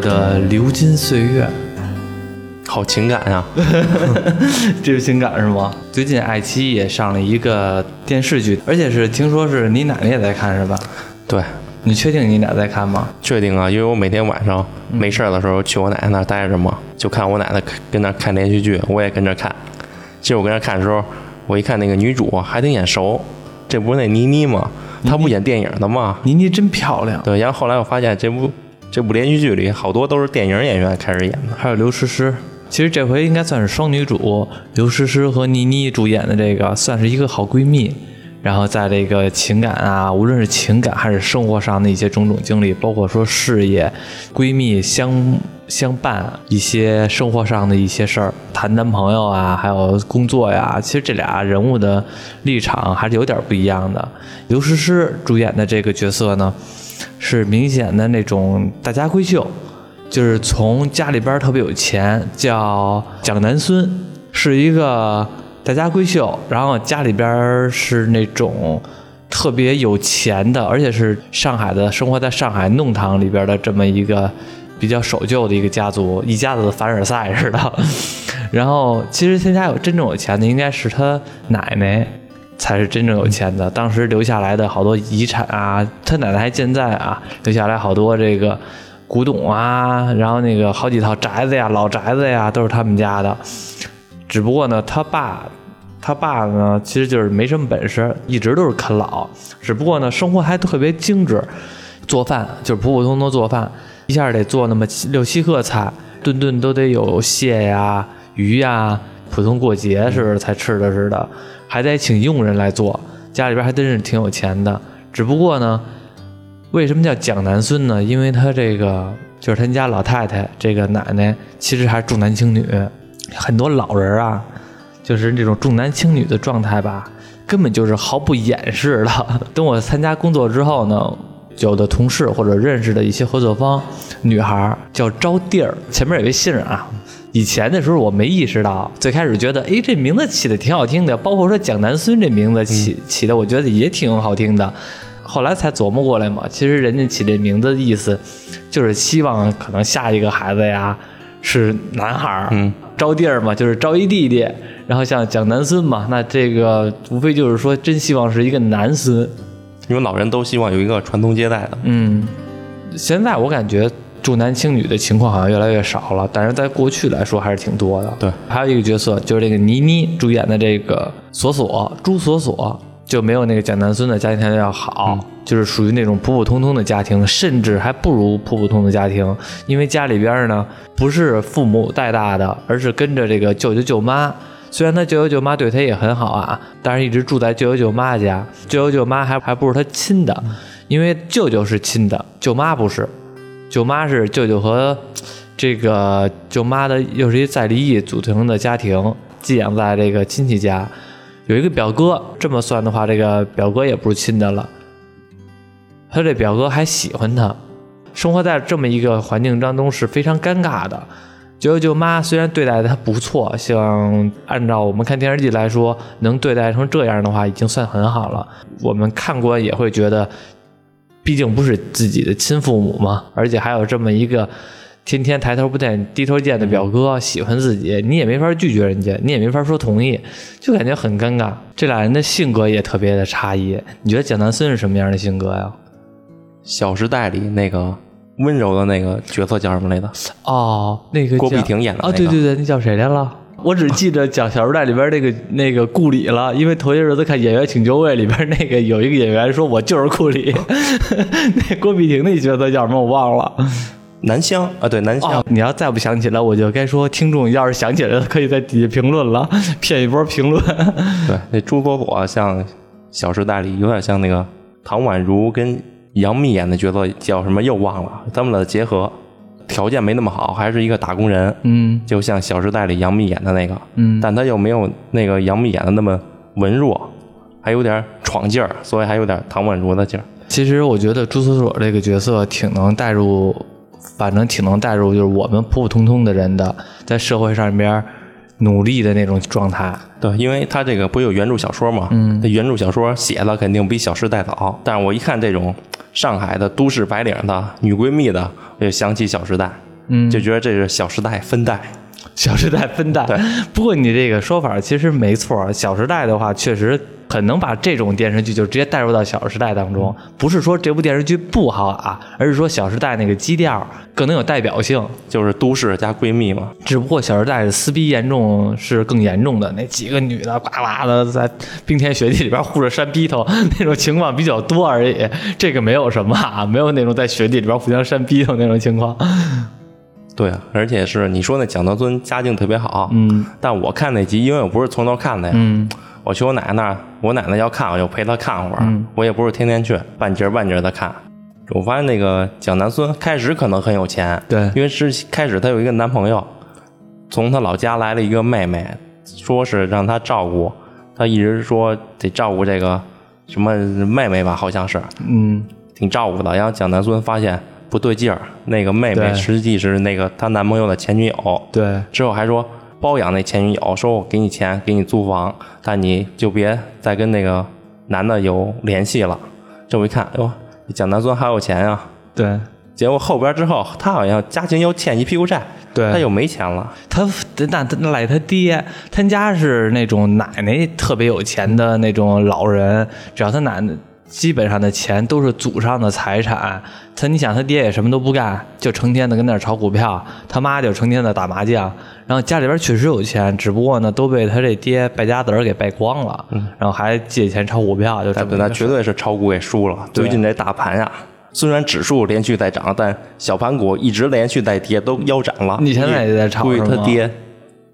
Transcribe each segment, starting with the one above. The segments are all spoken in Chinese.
我的流金岁月，好情感啊！这是情感是吗？最近爱奇艺也上了一个电视剧，而且是听说是你奶奶也在看是吧？对，你确定你俩在看吗？确定啊，因为我每天晚上没事儿的时候去我奶奶那儿待着嘛，就看我奶奶跟那儿看连续剧，我也跟着看。其实我跟着看的时候，我一看那个女主还挺眼熟，这不是那倪妮吗？她不演电影的吗？倪妮真漂亮。对，然后后来我发现这部这部连续剧里好多都是电影演员开始演的，还有刘诗诗。其实这回应该算是双女主，刘诗诗和倪妮主演的这个算是一个好闺蜜。然后在这个情感啊，无论是情感还是生活上的一些种种经历，包括说事业、闺蜜相相伴一些生活上的一些事儿，谈男朋友啊，还有工作呀，其实这俩人物的立场还是有点不一样的。刘诗诗主演的这个角色呢，是明显的那种大家闺秀，就是从家里边特别有钱，叫蒋南孙，是一个。大家闺秀，然后家里边是那种特别有钱的，而且是上海的，生活在上海弄堂里边的这么一个比较守旧的一个家族，一家子凡尔赛似的。然后其实他家有真正有钱的，应该是他奶奶才是真正有钱的。当时留下来的好多遗产啊，他奶奶还健在啊，留下来好多这个古董啊，然后那个好几套宅子呀、老宅子呀，都是他们家的。只不过呢，他爸，他爸呢，其实就是没什么本事，一直都是啃老。只不过呢，生活还特别精致，做饭就是普普通通做饭，一下得做那么六七个菜，顿顿都得有蟹呀、鱼呀，普通过节似的才吃的似的，还得请佣人来做。家里边还真是挺有钱的。只不过呢，为什么叫蒋南孙呢？因为他这个就是他家老太太，这个奶奶其实还是重男轻女。很多老人啊，就是这种重男轻女的状态吧，根本就是毫不掩饰的。等我参加工作之后呢，有的同事或者认识的一些合作方，女孩叫招娣儿，前面有个姓啊。以前的时候我没意识到，最开始觉得，哎，这名字起的挺好听的，包括说蒋南孙这名字起起的，我觉得也挺好听的。后来才琢磨过来嘛，其实人家起这名字的意思，就是希望可能下一个孩子呀是男孩儿。嗯。招弟儿嘛，就是招一弟弟，然后像蒋南孙嘛，那这个无非就是说，真希望是一个男孙，因为老人都希望有一个传宗接代的。嗯，现在我感觉重男轻女的情况好像越来越少了，但是在过去来说还是挺多的。对，还有一个角色就是这个倪妮主演的这个索索朱索索。就没有那个蒋南孙的家庭条件要好，就是属于那种普普通通的家庭，甚至还不如普普通的家庭，因为家里边呢不是父母带大的，而是跟着这个舅舅舅妈。虽然他舅舅舅妈对他也很好啊，但是一直住在舅舅舅妈家。舅舅舅妈还还不是他亲的，因为舅舅是亲的，舅妈不是。舅妈是舅舅和这个舅妈的又是一再离异组成的家庭，寄养在这个亲戚家。有一个表哥，这么算的话，这个表哥也不是亲的了。他这表哥还喜欢他，生活在这么一个环境当中是非常尴尬的。舅舅舅妈虽然对待他不错，像按照我们看电视剧来说，能对待成这样的话，已经算很好了。我们看官也会觉得，毕竟不是自己的亲父母嘛，而且还有这么一个。天天抬头不见低头见的表哥喜欢自己，你也没法拒绝人家，你也没法说同意，就感觉很尴尬。这俩人的性格也特别的差异。你觉得蒋南孙是什么样的性格呀？《小时代》里那个温柔的那个角色叫什么来着？哦，那个郭碧婷演的。哦，对对对，那叫谁来了？我只记得讲《小时代》里边那个那个顾里了，因为头些日子看《演员请就位》里边那个有一个演员说我就是顾里，那郭碧婷那角色叫什么我忘了。南湘啊，对南湘，你要再不想起来，我就该说听众要是想起来了，可以在底下评论了，骗一波评论。对，那朱锁锁像《小时代》里有点像那个唐宛如跟杨幂演的角色叫什么又忘了，他们的结合条件没那么好，还是一个打工人，嗯，就像《小时代》里杨幂演的那个，嗯，但他又没有那个杨幂演的那么文弱，还有点闯劲儿，所以还有点唐宛如的劲儿。其实我觉得朱锁锁这个角色挺能带入。反正挺能带入，就是我们普普通通的人的在社会上边努力的那种状态。对，因为他这个不有原著小说嘛，嗯，原著小说写的肯定比《小时代》早。但是我一看这种上海的都市白领的女闺蜜的，我就想起《小时代》。嗯就觉得这是《小时代》分代。小时代分代对。不过你这个说法其实没错，小时代的话确实很能把这种电视剧就直接带入到小时代当中。不是说这部电视剧不好啊，而是说小时代那个基调更能有代表性。就是都市加闺蜜嘛，只不过《小时代》的撕逼严重是更严重的，那几个女的呱呱的在冰天雪地里边护着山逼头 那种情况比较多而已。这个没有什么啊，没有那种在雪地里边互相扇逼头那种情况。对啊，而且是你说那蒋德尊家境特别好，嗯但我看那集，因为我不是从头看的呀，嗯我去我奶奶那儿，我奶奶要看，我就陪她看会儿，嗯我也不是天天去，半截儿半截儿的看。我发现那个蒋南孙开始可能很有钱，对因为是开始她有一个男朋友，从她老家来了一个妹妹，说是让她照顾，她一直说得照顾这个什么妹妹吧，好像是嗯，挺照顾的。然后蒋南孙发现不对劲儿，那个妹妹对实际是那个她男朋友的前女友，对，之后还说包养那前女友，说我给你钱，给你租房，但你就别再跟那个男的有联系了。这我一看，哟，蒋南孙还有钱啊！对结果后边之后，他好像家庭又欠一屁股债，对，他又没钱了。他那那赖他爹，他家是那种奶奶特别有钱的那种老人，只要他奶奶基本上的钱都是祖上的财产。他你想他爹也什么都不干，就成天的跟那儿炒股票，他妈就成天的打麻将，然后家里边确实有钱，只不过呢都被他这爹败家子儿给败光了，然后还借钱炒股票，就这但对他么一个事儿绝对是炒股给输了。最近这大盘呀，虽然指数连续在涨，但小盘股一直连续在跌，都腰斩了。你现在也在炒估计是吗他爹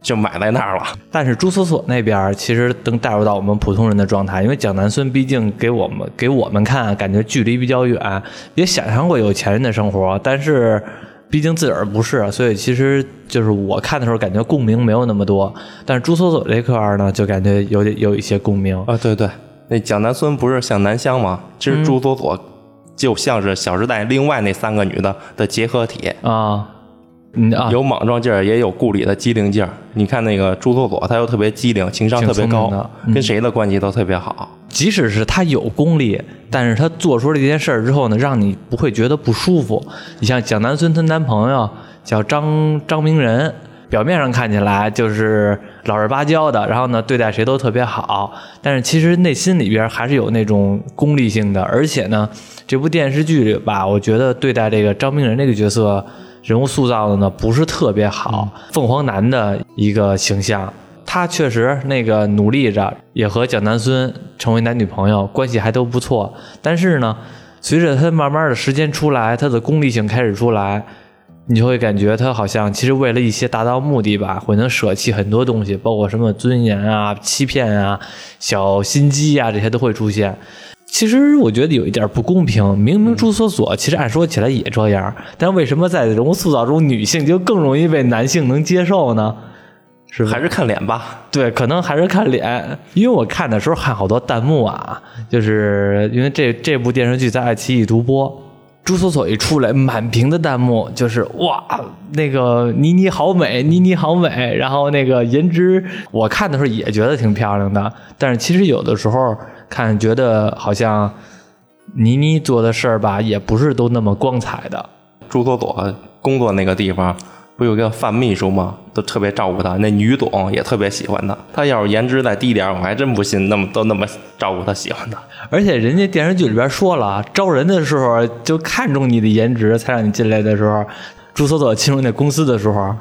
就买在那儿了。但是朱锁锁那边儿其实能带入到我们普通人的状态，因为蒋南孙毕竟给我们给我们看，感觉距离比较远，也想象过有钱人的生活，但是毕竟自个儿不是，所以其实就是我看的时候感觉共鸣没有那么多。但是朱锁锁这块儿呢，就感觉有点有一些共鸣。啊，对对，那蒋南孙不是像南湘吗？其实朱锁锁就像是《小时代》另外那三个女的的结合体，啊，嗯啊，有莽撞劲儿，也有顾里的机灵劲儿。你看那个朱锁锁，他又特别机灵，情商特别高跟谁的关系都特别好。即使是他有功力，但是他做出了这件事儿之后呢，让你不会觉得不舒服。你像蒋南孙她男朋友叫张张明仁，表面上看起来就是老实巴交的，然后呢对待谁都特别好，但是其实内心里边还是有那种功利性的。而且呢，这部电视剧里吧，我觉得对待这个张明仁这个角色人物塑造的呢不是特别好，凤凰男的一个形象。他确实那个努力着，也和蒋南孙成为男女朋友，关系还都不错。但是呢，随着他慢慢的时间出来，他的功利性开始出来，你就会感觉他好像其实为了一些达到目的吧，会能舍弃很多东西，包括什么尊严啊、欺骗啊、小心机啊，这些都会出现。其实我觉得有一点不公平，明明朱锁锁其实按说起来也这样，但为什么在人物塑造中，女性就更容易被男性能接受呢？是？还是看脸吧，对，可能还是看脸，因为我看的时候看好多弹幕啊，就是因为这这部电视剧在爱奇艺独播，朱锁锁一出来，满屏的弹幕就是哇，那个倪妮好美，倪妮好美，然后那个颜值，我看的时候也觉得挺漂亮的，但是其实有的时候看觉得好像倪妮做的事儿吧，也不是都那么光彩的。朱锁锁工作那个地方不有个范秘书吗？都特别照顾他，那女总也特别喜欢他。他要是颜值再低点儿，我还真不信那么都那么照顾他喜欢他。而且人家电视剧里边说了，招人的时候就看中你的颜值，才让你进来的时候，朱锁锁进入那公司的时候，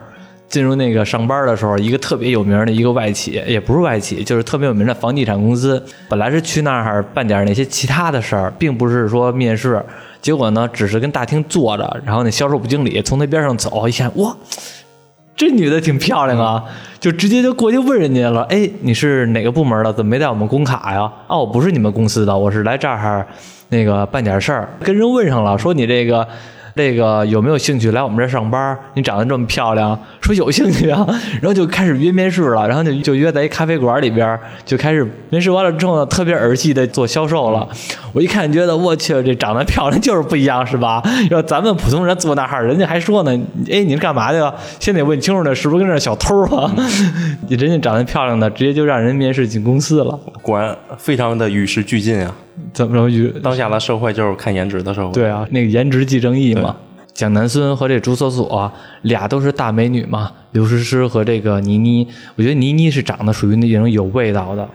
进入那个上班的时候，一个特别有名的一个外企，也不是外企，就是特别有名的房地产公司，本来是去那儿办点那些其他的事儿，并不是说面试。结果呢，只是跟大厅坐着，然后那销售部经理从那边上走，一看，哇，这女的挺漂亮啊，就直接就过去问人家了，哎，你是哪个部门的？怎么没带我们工卡呀？哦，我不是你们公司的，我是来这儿那个办点事儿，跟人问上了，说你这个。这个有没有兴趣来我们这儿上班？你长得这么漂亮，说有兴趣啊，然后就开始约面试了，然后就就约在一咖啡馆里边，就开始面试完了之后呢，特别儿戏的做销售了。我一看觉得我去，这长得漂亮就是不一样，是吧？要咱们普通人坐那儿，人家还说呢，哎，你是干嘛的？先得问清楚呢，是不是跟这儿小偷啊？人家长得漂亮的，直接就让人面试进公司了，果然非常的与时俱进啊！怎么着？当下的社会就是看颜值的社会。对啊，那个颜值即正义嘛。蒋南孙和这朱锁锁俩都是大美女嘛，刘诗诗和这个倪妮，我觉得倪妮是长得属于那种有味道的，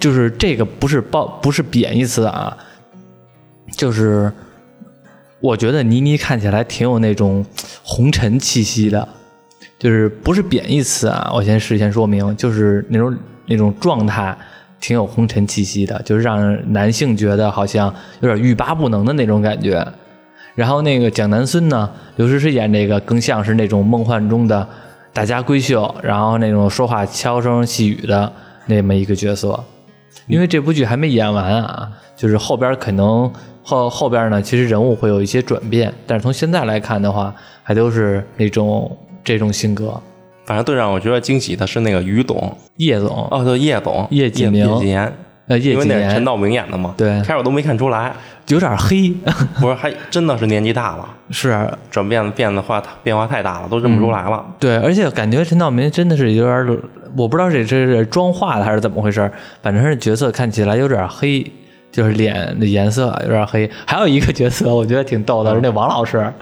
就是这个不是褒不是贬义词啊，就是我觉得倪妮看起来挺有那种红尘气息的，就是不是贬义词啊，我先事先说明，就是那种那种状态挺有红尘气息的，就是让男性觉得好像有点欲罢不能的那种感觉。然后那个蒋南孙呢，刘诗诗演这个更像是那种梦幻中的大家闺秀，然后那种说话悄声细语的那么一个角色。因为这部剧还没演完啊，就是后边可能后后边呢，其实人物会有一些转变，但是从现在来看的话，还都是那种这种性格。反正最让我觉得惊喜的是那个于总，叶总，哦，对，叶总，叶锦明叶锦言，呃，叶因为那是陈道明演的嘛，对。开始我都没看出来，有点黑，不是还真的是年纪大了，是。转变变的话变化太大了，都认不出来了。对，而且感觉陈道明真的是有点儿，我不知道这这是妆化的还是怎么回事儿，反正是角色看起来有点儿黑，就是脸的颜色有点儿黑。还有一个角色我觉得挺逗的，是那王老师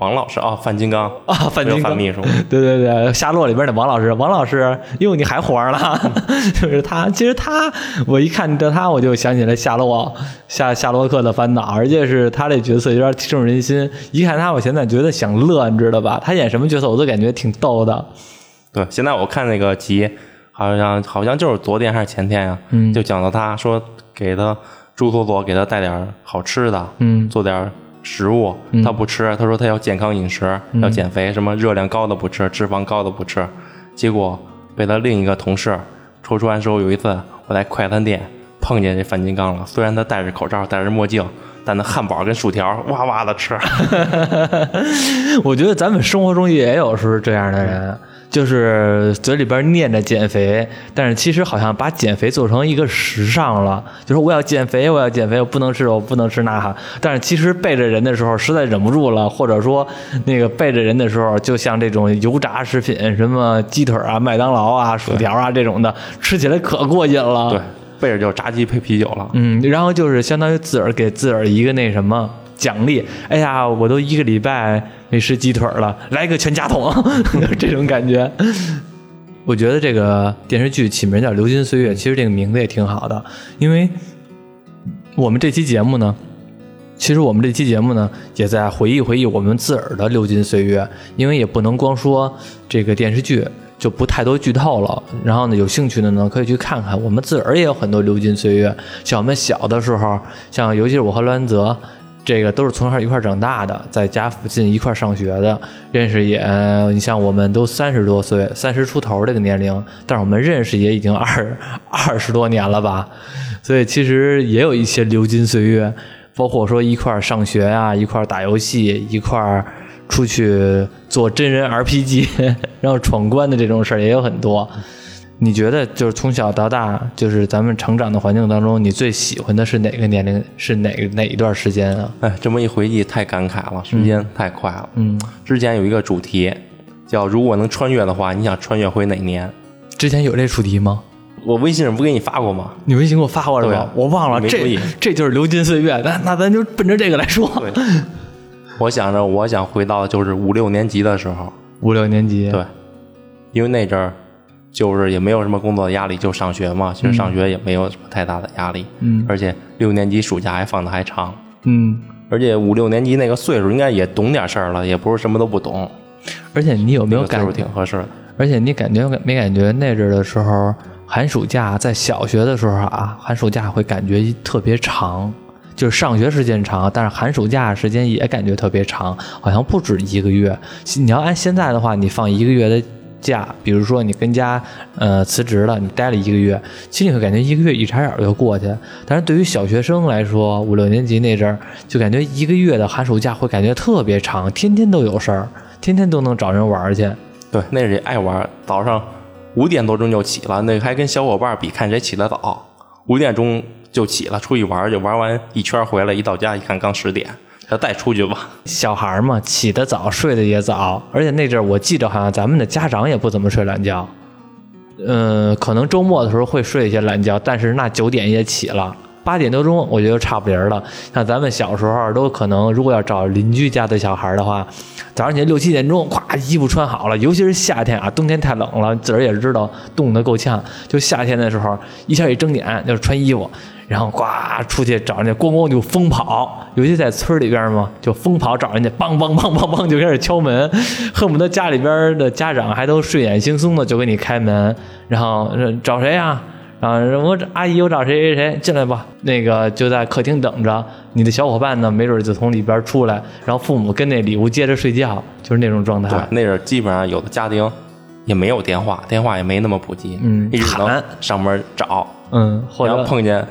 王老师啊，范金刚啊，范金刚范。秘书，对对对，夏洛里边的王老师，王老师，哟，你还活着呢？就是他，其实他，我一看到他，我就想起来夏洛夏夏洛克的烦恼，而且是他这角色有点深入人心。一看他，我现在觉得想乐，你知道吧？他演什么角色我都感觉挺逗的。对，现在我看那个集，好像好像就是昨天还是前天呀、嗯就讲到他说给他朱锁锁给他带点好吃的，嗯做点儿食物，他不吃，他说他要健康饮食，要减肥，什么热量高的不吃，脂肪高的不吃，结果被他另一个同事戳穿说有一次我在快餐店碰见这范金刚了，虽然他戴着口罩，戴着墨镜。但那汉堡跟薯条哇哇的吃，我觉得咱们生活中也有时候这样的人，就是嘴里边念着减肥，但是其实好像把减肥做成一个时尚了，就是我要减肥，我要减肥，我不能吃，我不能吃那哈。但是其实背着人的时候实在忍不住了，或者说那个背着人的时候，就像这种油炸食品，什么鸡腿啊、麦当劳啊、薯条啊这种的，吃起来可过瘾了。对，背着就炸鸡配啤酒了。嗯，然后就是相当于自个儿给自个儿一个那什么奖励。哎呀，我都一个礼拜没吃鸡腿了，来个全家桶，这种感觉。我觉得这个电视剧起名叫《流金岁月》，其实这个名字也挺好的，因为我们这期节目呢，其实我们这期节目呢，也在回忆回忆我们自个儿的流金岁月，因为也不能光说这个电视剧，就不太多剧透了。然后呢，有兴趣的呢，可以去看看，我们自个儿也有很多流金岁月。像我们小的时候，像尤其是我和栾泽。这个都是从小一块长大的，在家附近一块上学的，认识也，你像我们都三十多岁，三十出头这个年龄，但是我们认识也已经二 二十多年了吧，所以其实也有一些流金岁月，包括说一块上学呀、一块打游戏，一块出去做真人 RPG，然后闯关的这种事儿也有很多。你觉得就是从小到大，就是咱们成长的环境当中，你最喜欢的是哪个年龄？是哪个哪一段时间啊？哎，这么一回忆，太感慨了，时间太快了。嗯，之前有一个主题叫“如果能穿越的话，你想穿越回哪年之前有这主题吗？”？我微信上不给你发过吗？你微信给我发过是吧？我忘了，这这就是流金岁月。那那咱就奔着这个来说。我想着我想回到就是五六年级的时候，五六年级，对，因为那阵儿就是也没有什么工作压力，就上学嘛。其实上学也没有什么太大的压力，嗯而且六年级暑假还放的还长，嗯，而且五六年级那个岁数应该也懂点事儿了，也不是什么都不懂，而且你有没有感那个岁数挺合适的。而且你感觉没感觉那阵的时候，寒暑假在小学的时候啊，寒暑假会感觉特别长，就是上学时间长，但是寒暑假时间也感觉特别长，好像不止一个月。你要按现在的话，你放一个月的假，比如说你跟家呃辞职了，你待了一个月，其实你会感觉一个月一眨眼就过去。但是对于小学生来说，五六年级那阵儿，就感觉一个月的寒暑假会感觉特别长，天天都有事儿，天天都能找人玩儿去。对，那是爱玩，早上五点多钟就起了，那还跟小伙伴比，看谁起得早。五点钟就起了，出去玩去，玩完一圈回来，一到家一看刚十点，那再出去吧。小孩儿嘛，起得早，睡得也早，而且那阵儿我记得好像咱们的家长也不怎么睡懒觉，嗯，可能周末的时候会睡一些懒觉，但是那九点也起了，八点多钟我觉得差不离儿了。像咱们小时候都可能，如果要找邻居家的小孩的话，早上起来六七点钟，咵衣服穿好了，尤其是夏天啊，冬天太冷了，自个儿也知道冻得够呛。就夏天的时候，一下一睁眼就是穿衣服，然后呱出去找人家，咣咣就疯跑，尤其在村里边嘛，就疯跑找人家，梆梆梆梆梆就开始敲门，恨不得家里边的家长还都睡眼惺忪的就给你开门，然后呃找谁呀、啊，我找阿姨，我找谁谁谁进来吧。那个就在客厅等着，你的小伙伴呢，没准就从里边出来，然后父母跟那里屋接着睡觉，就是那种状态。对态，。那阵儿基本上有的家庭也没有电话，电话也没那么普及，嗯一直能喊。上门找，嗯，后者碰见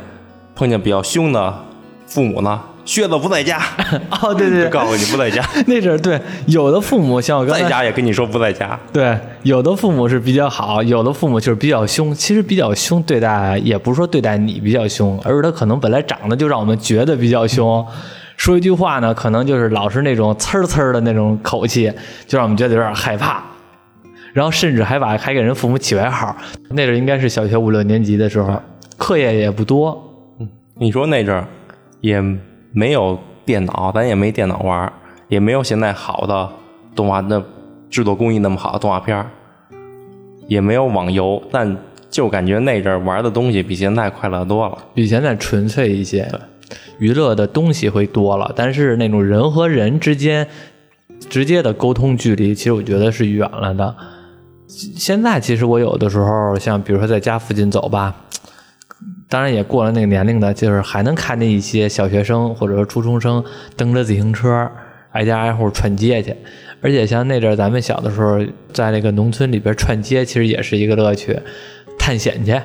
碰见比较凶的父母呢，靴子不在家，哦，对对对，就告诉你不在家，那阵儿对，有的父母像我刚才在家也跟你说不在家。对，有的父母是比较好，有的父母就是比较凶。其实比较凶对待，也不是说对待你比较凶，而是他可能本来长得就让我们觉得比较凶。说一句话呢，可能就是老是那种呲儿呲儿的那种口气，就让我们觉得有点害怕。然后甚至还把还给人父母起外号。那阵儿应该是小学五六年级的时候，课业也不多，你说那阵儿也没有电脑，咱也没电脑玩儿，也没有现在好的动画的制作工艺那么好的动画片儿，也没有网游，但就感觉那阵儿玩的东西比现在快乐多了。比现在纯粹一些，娱乐的东西会多了，但是那种人和人之间直接的沟通距离，其实我觉得是远了的。现在其实我有的时候，像比如说在家附近走吧，当然也过了那个年龄的，就是还能看见一些小学生或者说初中生蹬着自行车挨家挨户串街去。而且像那阵咱们小的时候，在那个农村里边串街，其实也是一个乐趣，探险去。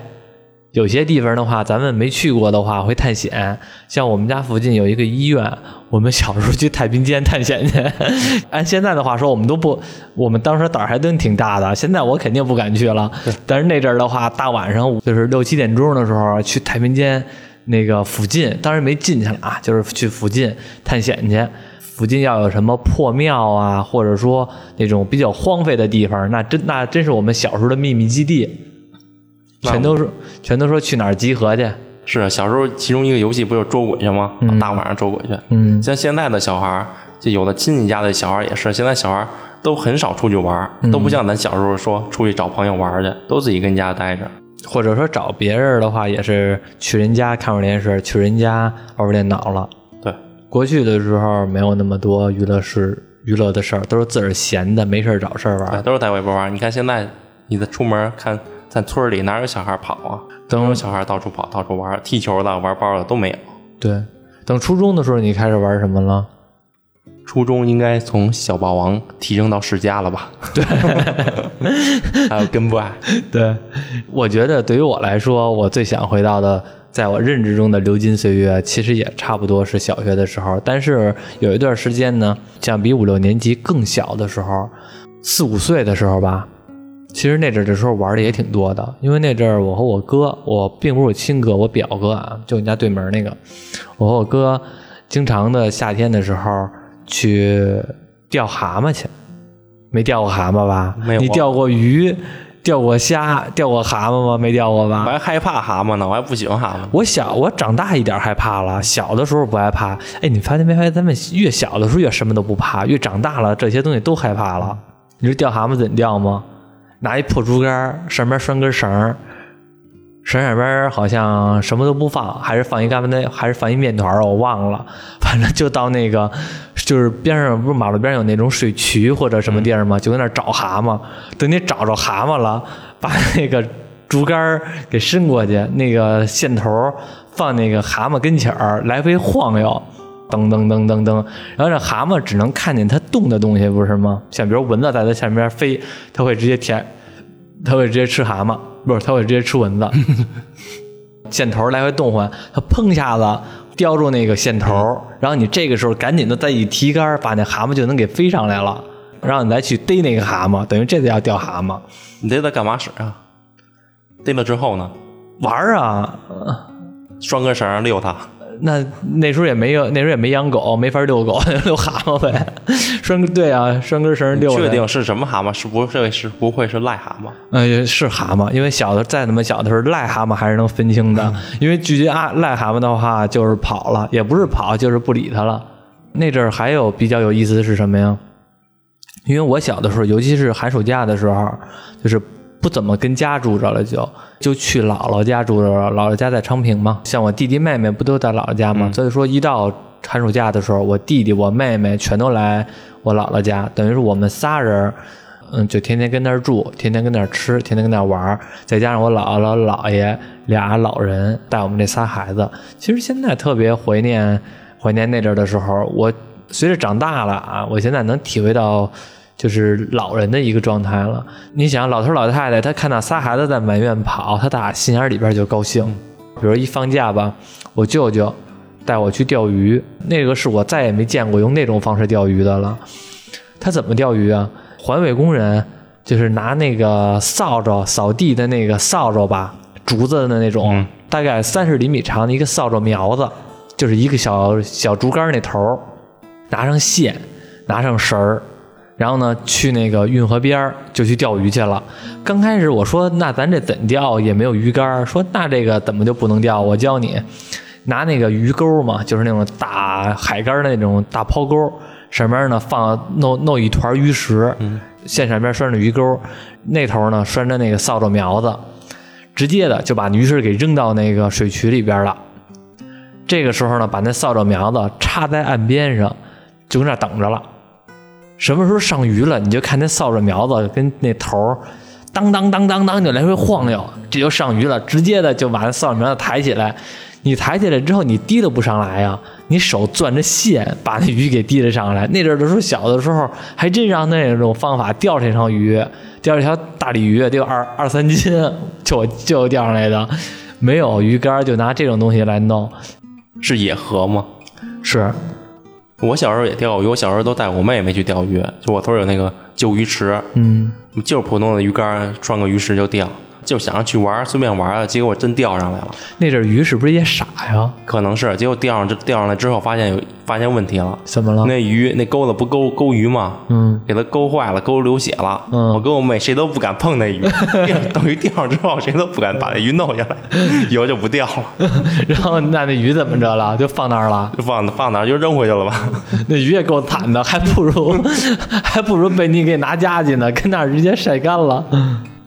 有些地方的话，咱们没去过的话，会探险。像我们家附近有一个医院，我们小时候去太平间探险去。按现在的话说，我们都不，我们当时胆儿还真挺大的。现在我肯定不敢去了。但是那阵儿的话，大晚上就是六七点钟的时候去太平间那个附近，当然没进去了啊，就是去附近探险去。附近要有什么破庙啊，或者说那种比较荒废的地方，那真那真是我们小时候的秘密基地。那全都是全都说去哪儿集合去，是啊小时候其中一个游戏不就捉鬼去吗？大晚上捉鬼去。嗯，像现在的小孩儿，就有的亲戚家的小孩儿也是，现在小孩儿都很少出去玩儿，都不像咱小时候说出去找朋友玩儿去，都自己跟家待着。或者说找别人的话，也是去人家看会儿电视，去人家玩会儿电脑了。对，过去的时候没有那么多娱乐事、娱乐的事儿，都是自个儿闲的，没事儿找事儿玩。都是在微博玩儿。你看现在，你再出门看，咱村里哪有小孩跑啊？都有小孩到处跑，到处玩，踢球的、玩包的都没有。对，等初中的时候，你开始玩什么了？初中应该从小霸王提升到世家了吧？对，还有根不爱，对，我觉得对于我来说，我最想回到的，在我认知中的流金岁月，其实也差不多是小学的时候。但是有一段时间呢，像比五六年级更小的时候，四五岁的时候吧，其实那阵儿的时候玩的也挺多的。因为那阵儿我和我哥，我并不是我亲哥，我表哥啊，就我们家对门那个，我和我哥经常的夏天的时候去钓蛤蟆去。没钓过蛤蟆吧？没有你钓过鱼，钓过虾，钓过蛤蟆吗？没钓过吧我？还害怕蛤蟆呢，我还不喜欢蛤蟆。我小，我长大一点害怕了，小的时候不害怕。哎，你发现没发现，咱们越小的时候越什么都不怕，越长大了这些东西都害怕了。你说钓蛤蟆怎么钓吗？拿一破竹竿，上面拴根绳，绳上边好像什么都不放，还是放一干巴那，还是放一面团儿，我忘了。反正就到那个，就是边上不是马路边有那种水渠或者什么地儿吗？就在那儿找蛤蟆。等你找着蛤蟆了，把那个竹竿给伸过去，那个线头放那个蛤蟆跟前儿，来回晃悠。噔噔噔噔噔，然后这蛤蟆只能看见它动的东西，不是吗？像比如蚊子在它下面飞，它会直接舔，它会直接吃蛤蟆，不是，它会直接吃蚊子。线头来回动换，它砰一下子叼住那个线头，然后你这个时候赶紧的再一提杆，把那蛤蟆就能给飞上来了，然后你再去逮那个蛤蟆，等于这就叫钓蛤蟆。你逮它干嘛使啊？逮了之后呢，玩啊，呃拴根绳儿溜它。那那时候也没有，那时候也没养狗，没法遛狗，遛蛤蟆呗。拴根对啊，拴根绳遛。确定是什么蛤蟆？是不是是不会是癞蛤蟆？嗯，是蛤蟆，因为小的再怎么小的时候，癞蛤蟆还是能分清的。因为拒绝啊癞蛤蟆的话，就是跑了，也不是跑，就是不理它了。那阵儿还有比较有意思的是什么呀？因为我小的时候，尤其是寒暑假的时候，就是不怎么跟家住着了，就就去姥姥家住着了。姥姥家在昌平嘛，像我弟弟妹妹不都在姥姥家嘛，所以说一到寒暑假的时候，我弟弟我妹妹全都来我姥姥家，等于是我们仨人，嗯，就天天跟那儿住，天天跟那儿吃，天天跟那儿玩，再加上我姥姥姥爷俩老人带我们这仨孩子。其实现在特别怀念怀念那阵的时候，我随着长大了啊，我现在能体会到。就是老人的一个状态了。你想，老头老太太，他看到仨孩子在满院跑，他打心眼里边就高兴。比如一放假吧，我舅舅带我去钓鱼，那个是我再也没见过用那种方式钓鱼的了。他怎么钓鱼啊？环卫工人就是拿那个扫帚扫地的那个扫帚吧，竹子的那种，大概三十厘米长的一个扫帚苗子，就是一个小小竹竿那头，拿上线，拿上绳儿。然后呢，去那个运河边就去钓鱼去了。刚开始我说那咱这怎钓也没有鱼竿，说那这个怎么就不能钓？我教你，拿那个鱼钩嘛，就是那种大海竿的那种大抛钩，上面呢放弄弄一团鱼食，线上边拴着鱼钩，那头呢拴着那个扫帚苗子，直接的就把鱼食给扔到那个水渠里边了。这个时候呢，把那扫帚苗子插在岸边上，就搁那等着了。什么时候上鱼了，你就看那扫帚苗子跟那头，当当当当当就来回晃悠，这就上鱼了。直接的就把那扫帚苗子抬起来，你抬起来之后，你提都不上来呀，你手攥着线把那鱼给提了上来。那阵儿的时候，小的时候还真让那种方法钓上一条鱼，钓一条大鲤鱼得有二二三斤，就就钓上来的。没有鱼竿，就拿这种东西来弄。是野河吗？是。我小时候也钓鱼，我小时候都带我妹妹去钓鱼。就我村有那个旧鱼池，嗯，就是普通的鱼竿，装个鱼食就钓。就想着去玩，随便玩啊，结果真钓上来了。那阵鱼是不是也傻呀？可能是，结果钓上钓上来之后，发现有发现问题了。怎么了？那鱼那钩子不钩钩鱼吗？嗯，给它钩坏了，钩流血了。嗯，我跟我妹谁都不敢碰那鱼，等于钓上之后谁都不敢把那鱼弄下来，以后就不钓了。然后那那鱼怎么着了？就放那儿了？就放放那儿就扔回去了吧？那鱼也够惨的，还不如还不如被你给拿家去呢，跟那儿直接晒干了。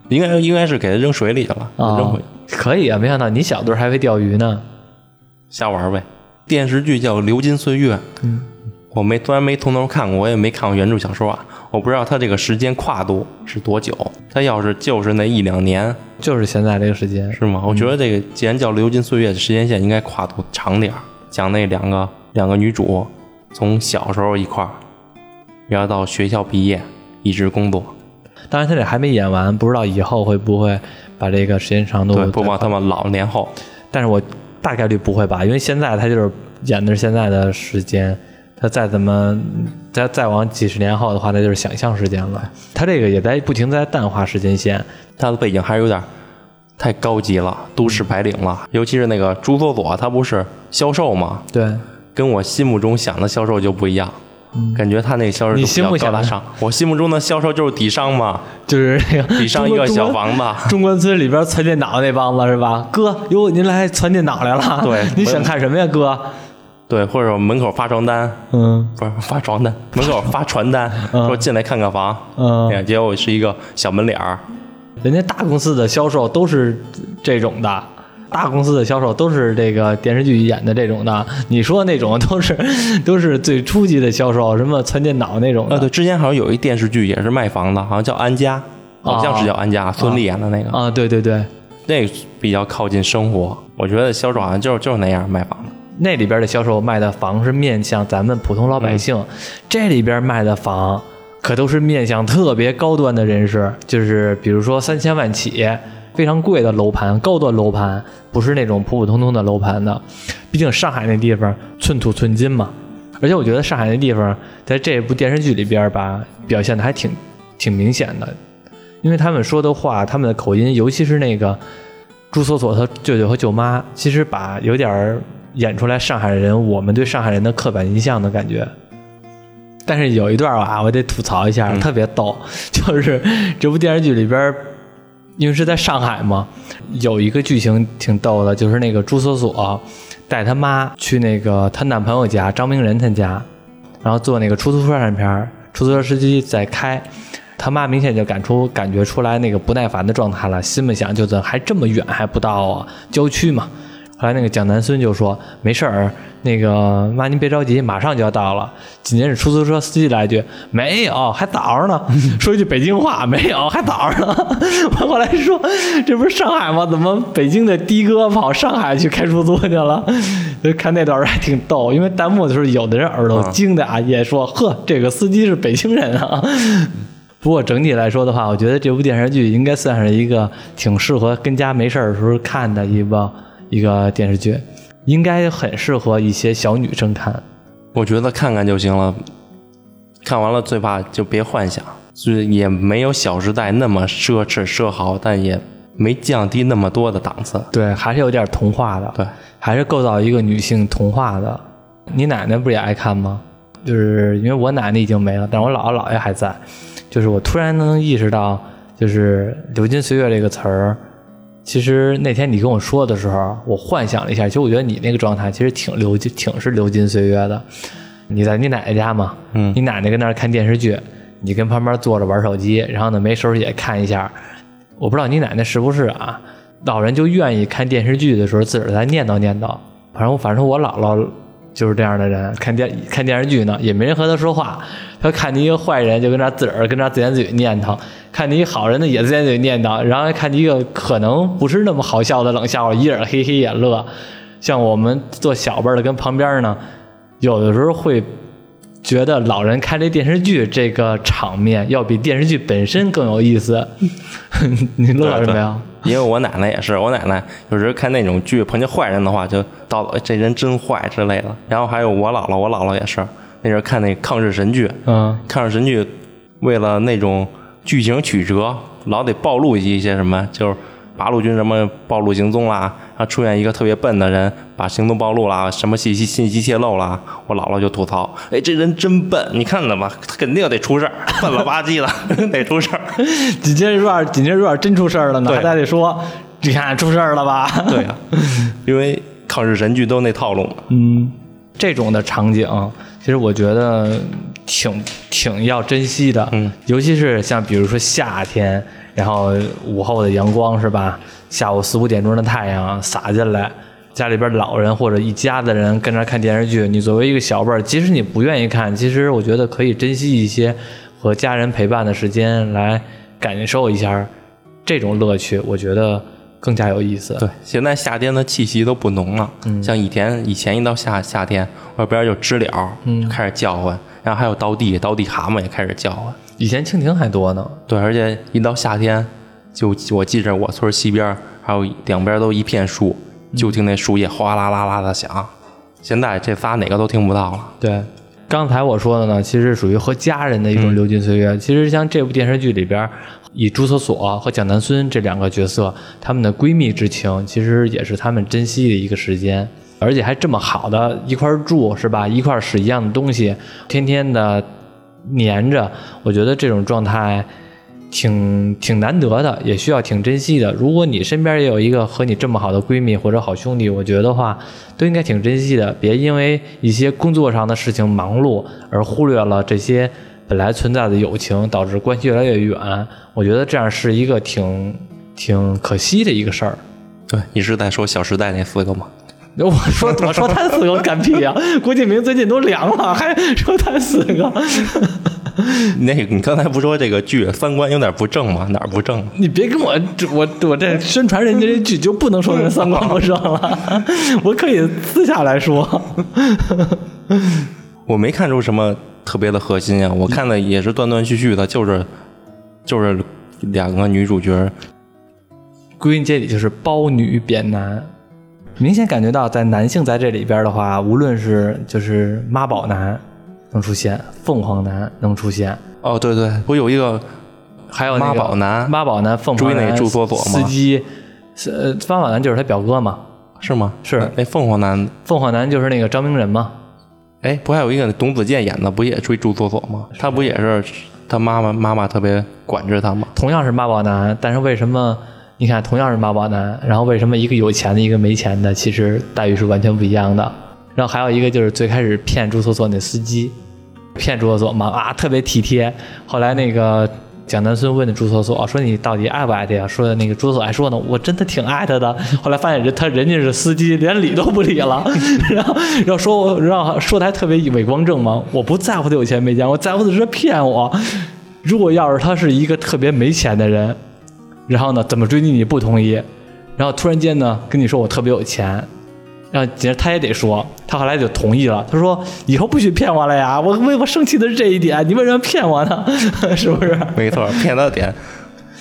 应该应该是给它扔水里去了，扔回去可以啊！没想到你小的时候还会钓鱼呢，瞎玩呗。电视剧叫《流金岁月》，嗯，我没虽然没从头看过，我也没看过原著小说啊，我不知道它这个时间跨度是多久。它要是就是那一两年，就是现在这个时间是吗？我觉得这个既然叫《流金岁月》，时间线应该跨度长点儿，讲那两个两个女主从小时候一块儿，然后到学校毕业，一直工作。当然，他这还没演完，不知道以后会不会把这个时间长度播放他们老年后。但是我大概率不会吧，因为现在他就是演的是现在的时间，他再怎么再再往几十年后的话，那就是想象时间了。他这个也在不停在淡化时间线，他的背景还是有点太高级了，都市白领了。尤其是那个朱锁锁，他不是销售吗？对，跟我心目中想的销售就不一样。感觉他那销售比较高大上，我心目中的销售就是底商嘛，就是那个底商一个小房子，中关村里边存电脑那帮子是吧？哥，哟，您来存电脑来了？对，你想看什么呀，哥？对，或者 门口发传单，嗯，不是发传单，门口发传单，说进来看看房，嗯，结果是一个小门脸儿。人家大公司的销售都是这种的。大公司的销售都是这个电视剧演的这种的，你说那种都是 都是最初级的销售，什么存电脑那种。啊，对，之前好像有一电视剧也是卖房的，好像叫《安家》，好像是叫《安家》，孙俪演的那个。啊，对对对，那比较靠近生活。我觉得销售好像就是就是那样卖房的。那里边的销售卖的房是面向咱们普通老百姓，这里边卖的房可都是面向特别高端的人士，就是比如说三千万起。非常贵的楼盘，高端楼盘，不是那种普普通通的楼盘的。毕竟上海那地方寸土寸金嘛。而且我觉得上海那地方在这部电视剧里边吧，表现的还挺挺明显的。因为他们说的话，他们的口音，尤其是那个朱锁锁他舅舅和舅妈，其实把有点演出来上海人我们对上海人的刻板印象的感觉。但是有一段啊，我得吐槽一下，特别逗，就是这部电视剧里边，因为是在上海嘛，有一个剧情挺逗的，就是那个朱锁锁带他妈去那个她男朋友家张明仁他家，然后坐那个出租车上边，出租车司机在开，他妈明显就感出感觉出来那个不耐烦的状态了，心里想就怎还这么远还不到啊，郊区嘛。后来那个蒋南孙就说没事儿。那个妈，您别着急，马上就要到了。紧接着出租车司机来一句：“没有，还早着呢。”说一句北京话：“没有，还早着呢。”我后来说：“这不是上海吗？怎么北京的的哥跑上海去开出租去了？”就看那段还挺逗，因为弹幕的时候，有的人耳朵精的啊，也说：“呵，这个司机是北京人啊。”不过整体来说的话，我觉得这部电视剧应该算是一个挺适合跟家没事儿的时候看的一部一个电视剧。应该很适合一些小女生看，我觉得看看就行了。看完了最怕就别幻想，就是也没有《小时代》那么奢侈奢豪，但也没降低那么多的档次。对，还是有点童话的。对，还是构造一个女性童话的。你奶奶不也爱看吗？就是因为我奶奶已经没了，但我姥姥姥爷还在。就是我突然能意识到，就是“流金岁月”这个词儿。其实那天你跟我说的时候，我幻想了一下，其实我觉得你那个状态其实挺流金，挺是流金岁月的。你在你奶奶家嘛，嗯，你奶奶跟那儿看电视剧，你跟旁边坐着玩手机，然后呢没手也看一下。我不知道你奶奶是不是啊？老人就愿意看电视剧的时候自个儿再念叨念叨。反正反正我姥姥。就是这样的人，看电看电视剧呢，也没人和他说话。他看你一个坏人，就跟那自个儿跟那自言自语念叨；看你一好人呢，也自言自语念叨。然后看你一个可能不是那么好笑的冷笑话，一人嘿嘿也乐。像我们做小辈的跟旁边呢，有的时候会觉得老人看这电视剧这个场面要比电视剧本身更有意思。你乐什么呀？因为我奶奶也是，我奶奶有时看那种剧，碰见坏人的话，就叨叨这人真坏之类的。然后还有我姥姥，我姥姥也是，那时候看那抗日神剧，嗯，抗日神剧为了那种剧情曲折，老得暴露一些什么，就是八路军什么暴露行踪啦，然后出现一个特别笨的人，把行动暴露了，什么信息信息泄露了，我姥姥就吐槽，哎，这人真笨，你看怎么，他肯定得出事儿，笨了吧唧的，得出事 儿。紧接着说，紧接着说真出事儿了呢，还得说，你看出事儿了吧？对呀，因为抗日神剧都那套路。嗯，这种的场景，其实我觉得挺挺要珍惜的。嗯，尤其是像比如说夏天。然后午后的阳光是吧？下午四五点钟的太阳洒进来，家里边老人或者一家子人跟那看电视剧。你作为一个小辈儿，即使你不愿意看，其实我觉得可以珍惜一些和家人陪伴的时间，来感受一下这种乐趣。我觉得更加有意思。对，现在夏天的气息都不浓了。嗯，像以前以前一到夏夏天，外边就知了，嗯，开始叫唤，然后还有倒地倒地蛤蟆也开始叫唤。以前蜻蜓还多呢，对，而且一到夏天，就我记着我村西边还有两边都一片树，就听那树叶哗啦啦啦的响。现在这仨哪个都听不到了。对，刚才我说的呢，其实属于和家人的一种流金岁月。其实像这部电视剧里边，以朱锁锁和蒋南孙这两个角色，他们的闺蜜之情，其实也是他们珍惜的一个时间，而且还这么好的一块住，是吧？一块使一样的东西，天天的。黏着，我觉得这种状态挺挺难得的，也需要挺珍惜的。如果你身边也有一个和你这么好的闺蜜或者好兄弟，我觉得话都应该挺珍惜的。别因为一些工作上的事情忙碌而忽略了这些本来存在的友情，导致关系越来越远。我觉得这样是一个挺挺可惜的一个事儿。对你是在说《小时代》那四个吗？我说我说他四个干屁呀！郭敬明最近都凉了，还说他四个。那你刚才不说这个剧三观有点不正吗？哪儿不正？你别跟我我我这宣传人家这剧就不能说人三观不正了。我可以私下来说。我没看出什么特别的核心啊，我看的也是断断续续的，就是就是两个女主角，归根结底就是包女贬男。明显感觉到，在男性在这里边的话，无论是就是妈宝男能出现，凤凰男能出现。哦，对对，不有一个，还有妈宝男，妈宝男，凤凰男，追那住所吗司机，呃，妈宝男就是他表哥嘛。是吗？是那凤凰男，凤凰男就是那个张明仁嘛，哎，不还有一个董子健演的，不也追朱锁锁吗？他不也是他妈妈妈妈特别管制他吗？同样是妈宝男，但是为什么你看同样是妈宝男，然后为什么一个有钱的，一个没钱的，其实待遇是完全不一样的。然后还有一个就是最开始骗朱锁锁那司机，骗朱锁锁嘛啊，特别体贴。后来那个蒋南孙问的朱锁锁说：“你到底爱不爱他呀？”说的那个朱锁锁还说呢：“我真的挺爱他的。”后来发现人他人家是司机，连理都不理了。然后然后说我说的还特别伪光正嘛，我不在乎他有钱没钱，我在乎的是他骗我。如果要是他是一个特别没钱的人，然后呢怎么追你你不同意，然后突然间呢跟你说我特别有钱。然后，其实他也得说，他后来就同意了。他说：“以后不许骗我了呀！我为我生气的是这一点，你为什么骗我呢？是不是？”没错，骗他的点，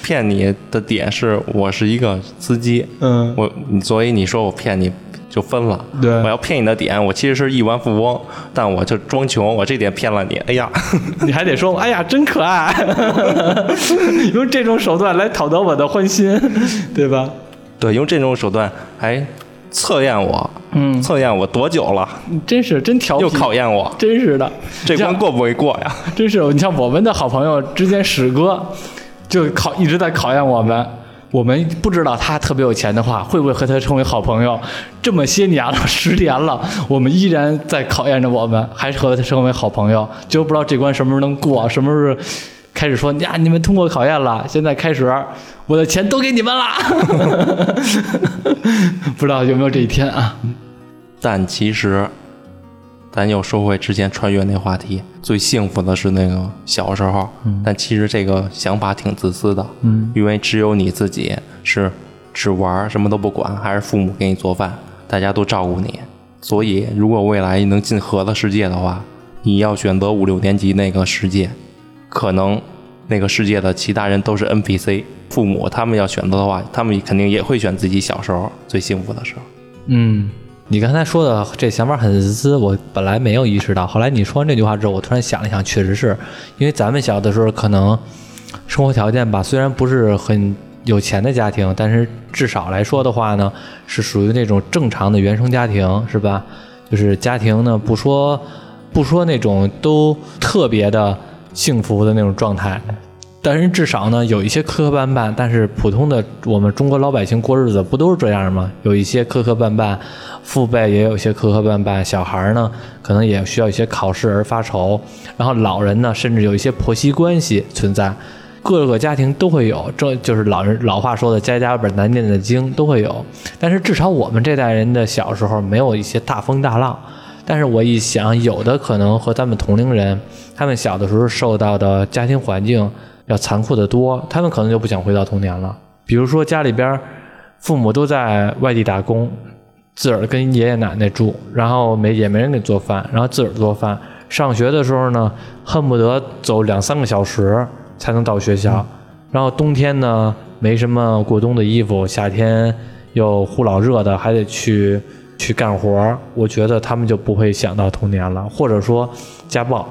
骗你的点是我是一个司机，嗯，我所以你说我骗你就分了。对我要骗你的点，我其实是亿万富翁，但我就装穷，我这点骗了你。哎呀，你还得说：“哎呀，真可爱！”用这种手段来讨得我的欢心，对吧？对，用这种手段还测验我，嗯，测验我多久了，真是真调皮，又考验我，真是的，这关过不会过呀？真是，你像我们的好朋友之间，史哥就考一直在考验我们。我们不知道他特别有钱的话，会不会和他成为好朋友？这么些年了，十年了，我们依然在考验着我们，还是和他成为好朋友？就不知道这关什么时候能过，什么时候开始说呀？你们通过考验了，现在开始，我的钱都给你们了。不知道有没有这一天啊？但其实，咱又说回之前穿越那话题，最幸福的是那个小时候。但其实这个想法挺自私的，嗯，因为只有你自己是只玩什么都不管，还是父母给你做饭，大家都照顾你。所以，如果未来能进核的世界的话，你要选择五六年级那个世界，可能那个世界的其他人都是 NPC。父母他们要选择的话，他们肯定也会选自己小时候最幸福的时候。嗯，你刚才说的这想法很自私，我本来没有意识到，后来你说完这句话之后，我突然想了想，确实是因为咱们小的时候可能生活条件吧，虽然不是很有钱的家庭，但是至少来说的话呢，是属于那种正常的原生家庭，是吧？就是家庭呢，不说不说那种都特别的幸福的那种状态。但是至少呢，有一些磕磕绊绊。但是普通的我们中国老百姓过日子不都是这样吗？有一些磕磕绊绊，父辈也有一些磕磕绊绊，小孩呢可能也需要一些考试而发愁，然后老人呢甚至有一些婆媳关系存在，各个家庭都会有，这就是老人老话说的“家家本难念的经”都会有。但是至少我们这代人的小时候没有一些大风大浪。但是我一想，有的可能和咱们同龄人，他们小的时候受到的家庭环境。要残酷的多，他们可能就不想回到童年了。比如说家里边父母都在外地打工，自个儿跟爷爷奶奶住，然后没也没人给做饭，然后自个儿做饭。上学的时候呢，恨不得走两三个小时才能到学校。然后冬天呢，没什么过冬的衣服，夏天又忽老热的，还得去去干活。我觉得他们就不会想到童年了，或者说家暴。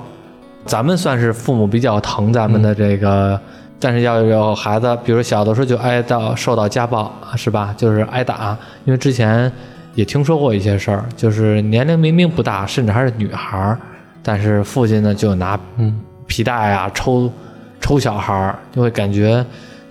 咱们算是父母比较疼咱们的这个，但是要有孩子，比如小的时候就挨到受到家暴，是吧？就是挨打。因为之前也听说过一些事儿，就是年龄明明不大，甚至还是女孩儿，但是父亲呢就拿皮带啊抽抽小孩儿，就会感觉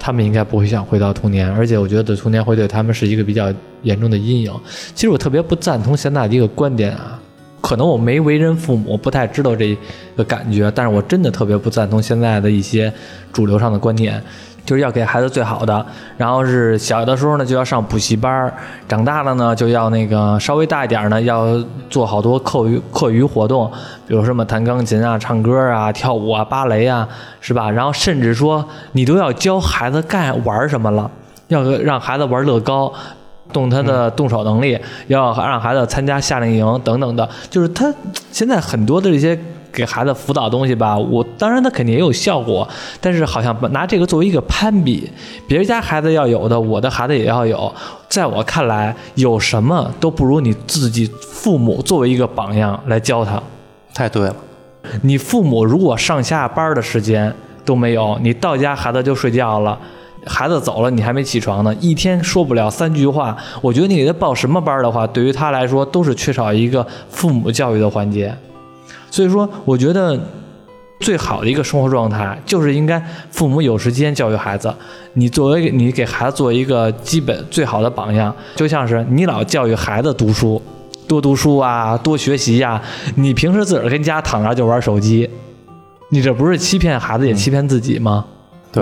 他们应该不会想回到童年，而且我觉得童年会对他们是一个比较严重的阴影。其实我特别不赞同现在的一个观点啊。可能我没为人父母，不太知道这个感觉，但是我真的特别不赞同现在的一些主流上的观点，就是要给孩子最好的，然后是小的时候呢就要上补习班，长大了呢就要那个稍微大一点呢要做好多课余课余活动，比如什么弹钢琴啊、唱歌啊、跳舞啊、芭蕾啊，是吧？然后甚至说你都要教孩子干玩什么了，要让孩子玩乐高。动他的动手能力，要让孩子参加夏令营等等的，就是他现在很多的这些给孩子辅导东西吧，我当然他肯定也有效果，但是好像拿这个作为一个攀比，别人家孩子要有的，我的孩子也要有。在我看来，有什么都不如你自己父母作为一个榜样来教他。太对了，你父母如果上下班的时间都没有，你到家孩子就睡觉了。孩子走了，你还没起床呢，一天说不了三句话。我觉得你给他报什么班的话，对于他来说都是缺少一个父母教育的环节。所以说，我觉得最好的一个生活状态就是应该父母有时间教育孩子。你作为你给孩子做一个基本最好的榜样，就像是你老教育孩子读书，多读书啊，多学习呀。你平时自个儿跟家躺着就玩手机，你这不是欺骗孩子也欺骗自己吗？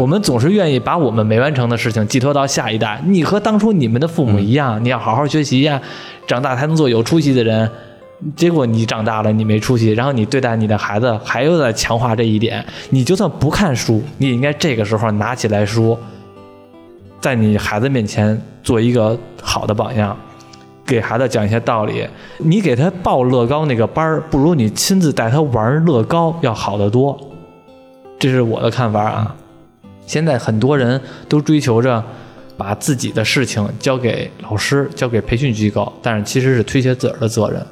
我们总是愿意把我们没完成的事情寄托到下一代。你和当初你们的父母一样，你要好好学习呀，长大才能做有出息的人。结果你长大了，你没出息，然后你对待你的孩子还有在强化这一点。你就算不看书，你也应该这个时候拿起来书，在你孩子面前做一个好的榜样，给孩子讲一些道理。你给他报乐高那个班儿，不如你亲自带他玩乐高要好得多。这是我的看法啊。现在很多人都追求着把自己的事情交给老师、交给培训机构，但是其实是推卸自个儿的责任。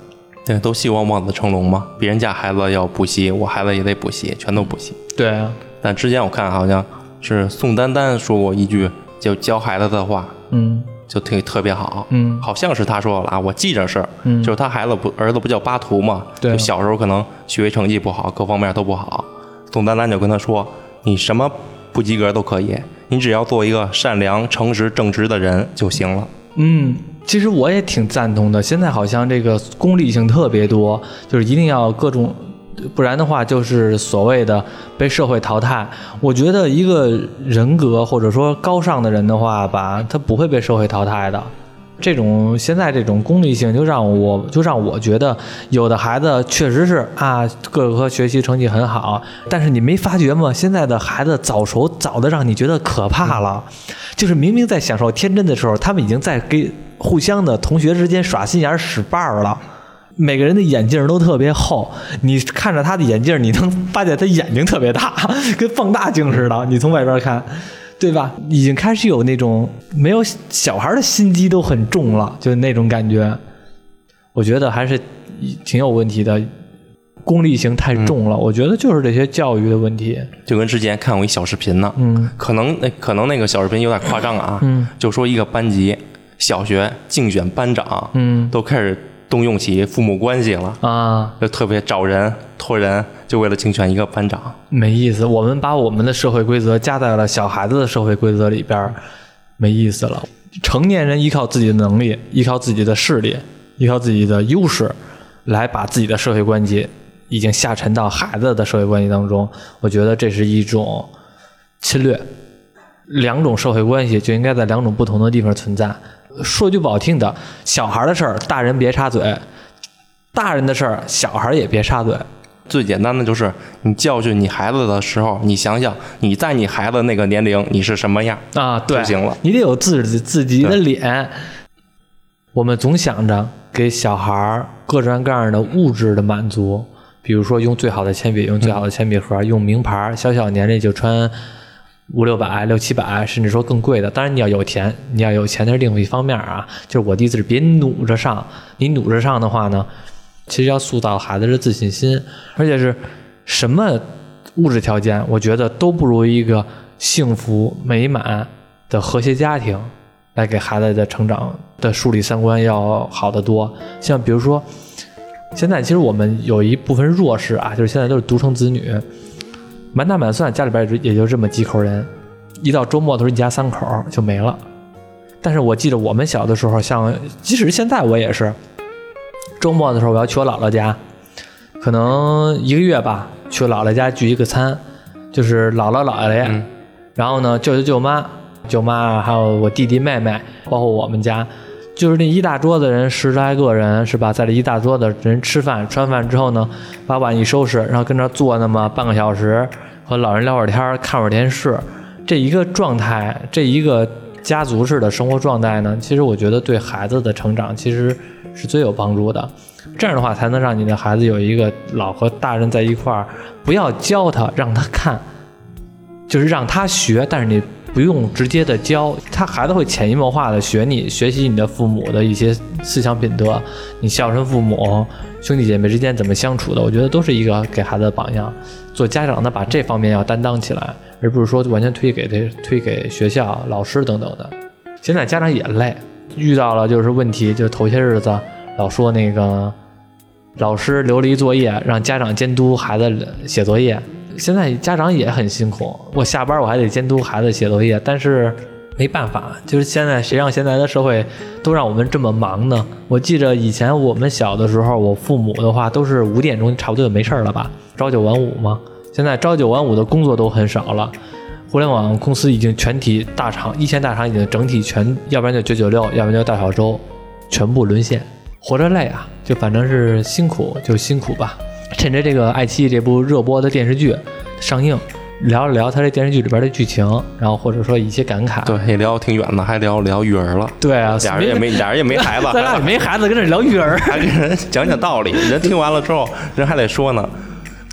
对，都希望望子成龙嘛。别人家孩子要补习，我孩子也得补习，全都补习。对啊。但之前我看好像是宋丹丹说过一句就教孩子的话，嗯，就特特别好，嗯，好像是他说了啊，我记着是，嗯就是他孩子不儿子不叫巴图嘛，对就小时候可能学习成绩不好，各方面都不好。宋丹丹就跟他说，你什么不及格都可以，你只要做一个善良、诚实、正直的人就行了。嗯，嗯其实我也挺赞同的。现在好像这个功利性特别多，就是一定要各种，不然的话就是所谓的被社会淘汰。我觉得一个人格或者说高尚的人的话吧，他不会被社会淘汰的。这种现在这种功利性，就让我就让我觉得，有的孩子确实是啊，各科学习成绩很好，但是你没发觉吗？现在的孩子早熟早的让你觉得可怕了，就是明明在享受天真的时候，他们已经在给互相的同学之间耍心眼使绊儿了。每个人的眼镜都特别厚，你看着他的眼镜，你能发现他眼睛特别大，跟放大镜似的。你从外边看。对吧？已经开始有那种没有小孩的心机都很重了，就是那种感觉。我觉得还是挺有问题的，功利性太重了。我觉得就是这些教育的问题。就跟之前看过一小视频呢，嗯可能那可能那个小视频有点夸张啊，嗯就说一个班级小学竞选班长，嗯都开始动用起父母关系了，啊，就特别找人托人，就为了竞选一个班长。没意思。我们把我们的社会规则加在了小孩子的社会规则里边儿，没意思了。成年人依靠自己的能力，依靠自己的势力，依靠自己的优势，来把自己的社会关系已经下沉到孩子的社会关系当中。我觉得这是一种侵略。两种社会关系就应该在两种不同的地方存在。说句不好听的，小孩的事儿大人别插嘴，大人的事儿小孩也别插嘴。最简单的就是你教训你孩子的时候，你想想你在你孩子那个年龄你是什么样，啊，对，就行了你得有自己自己的脸。我们总想着给小孩儿各种各样的物质的满足，比如说用最好的铅笔，用最好的铅笔盒，用名牌，小小年龄就穿五六百、六七百，甚至说更贵的。当然你要有钱，你要有钱那是另一方面啊。就是我的意思是别努着上，你努着上的话呢，其实要塑造孩子的自信心，而且是什么物质条件，我觉得都不如一个幸福美满的和谐家庭来给孩子的成长的树立三观要好得多。像比如说，现在其实我们有一部分弱势啊，就是现在都是独生子女，满打满算家里边也就也就这么几口人，一到周末的时候一家三口就没了。但是我记得我们小的时候，像即使现在我也是，周末的时候我要去我姥姥家，可能一个月吧，去我姥姥家聚一个餐，就是姥姥姥爷，嗯然后呢舅舅舅妈、舅妈还有我弟弟妹妹，包括我们家，就是那一大桌子人十来个人是吧，在这一大桌子人吃饭，吃完饭之后呢，把碗一收拾，然后跟这儿坐那么半个小时，和老人聊会儿天，看会儿电视，这一个状态，这一个家族式的生活状态呢，其实我觉得对孩子的成长其实是最有帮助的。这样的话，才能让你的孩子有一个老和大人在一块儿，不要教他，让他看，就是让他学，但是你不用直接的教，他孩子会潜移默化的学你学习你的父母的一些思想品德，你孝顺父母，兄弟姐妹之间怎么相处的，我觉得都是一个给孩子的榜样。做家长的把这方面要担当起来，而不是说完全推给这推给学校、老师等等的。现在家长也累，遇到了就是问题，就头些日子老说那个老师留了一作业，让家长监督孩子写作业。现在家长也很辛苦，我下班我还得监督孩子写作业，但是没办法，就是现在谁让现在的社会都让我们这么忙呢？我记着以前我们小的时候，我父母的话都是五点钟差不多就没事了吧，朝九晚五嘛。现在朝九晚五的工作都很少了，互联网公司已经全体大厂一线大厂已经整体全，要不然就九九六，要不然就大小周，全部沦陷，活着累啊，就反正是辛苦就辛苦吧。趁着这个爱奇艺这部热播的电视剧上映，聊了聊他这电视剧里边的剧情，然后或者说一些感慨。对，也聊挺远的，还聊聊育儿了。对啊，俩人也没俩人也没 孩子，咱俩也没孩子，跟这聊育儿，还跟人讲讲道理。人听完了之后，人还得说呢，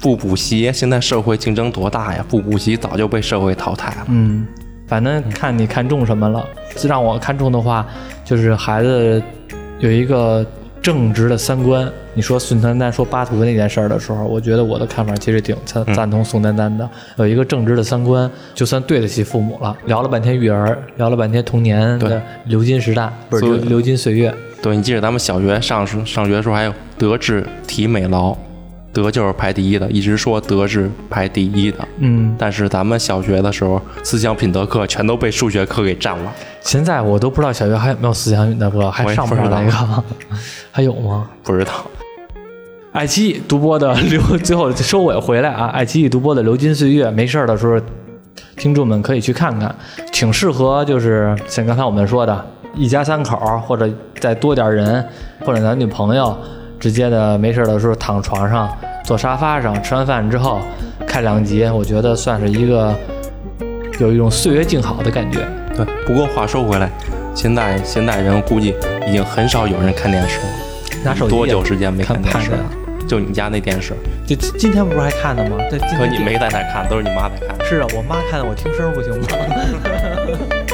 不补习，现在社会竞争多大呀？不补习早就被社会淘汰了。嗯，反正看你看中什么了。让我看中的话，就是孩子有一个正直的三观。你说宋丹丹说巴图那件事儿的时候，我觉得我的看法其实挺赞赞同宋丹丹的。有一个正直的三观，就算对得起父母了。聊了半天育儿，聊了半天童年的流金时代，不是流流金岁月。对你记得咱们小学上上学的时候还有德智体美劳，德就是排第一的，一直说德是排第一的。嗯，但是咱们小学的时候，思想品德课全都被数学课给占了。现在我都不知道小学还有没有思想品德课，还上不上那个？还有吗？不知道。爱奇艺独播的流，最后收尾回来啊！爱奇艺独播的《流金岁月》，没事的时候，听众们可以去看看，挺适合，就是像刚才我们说的，一家三口或者再多点人，或者男女朋友，直接的没事的时候躺床上、坐沙发上，吃完饭之后看两集，我觉得算是一个有一种岁月静好的感觉。对，不过话说回来，现在现在人估计已经很少有人看电视了，拿手机多久时间没看电视了？就你家那电视，就今天不是还看的吗？可你没在那看，都是你妈在看。是啊，我妈看的，我听声不行吗？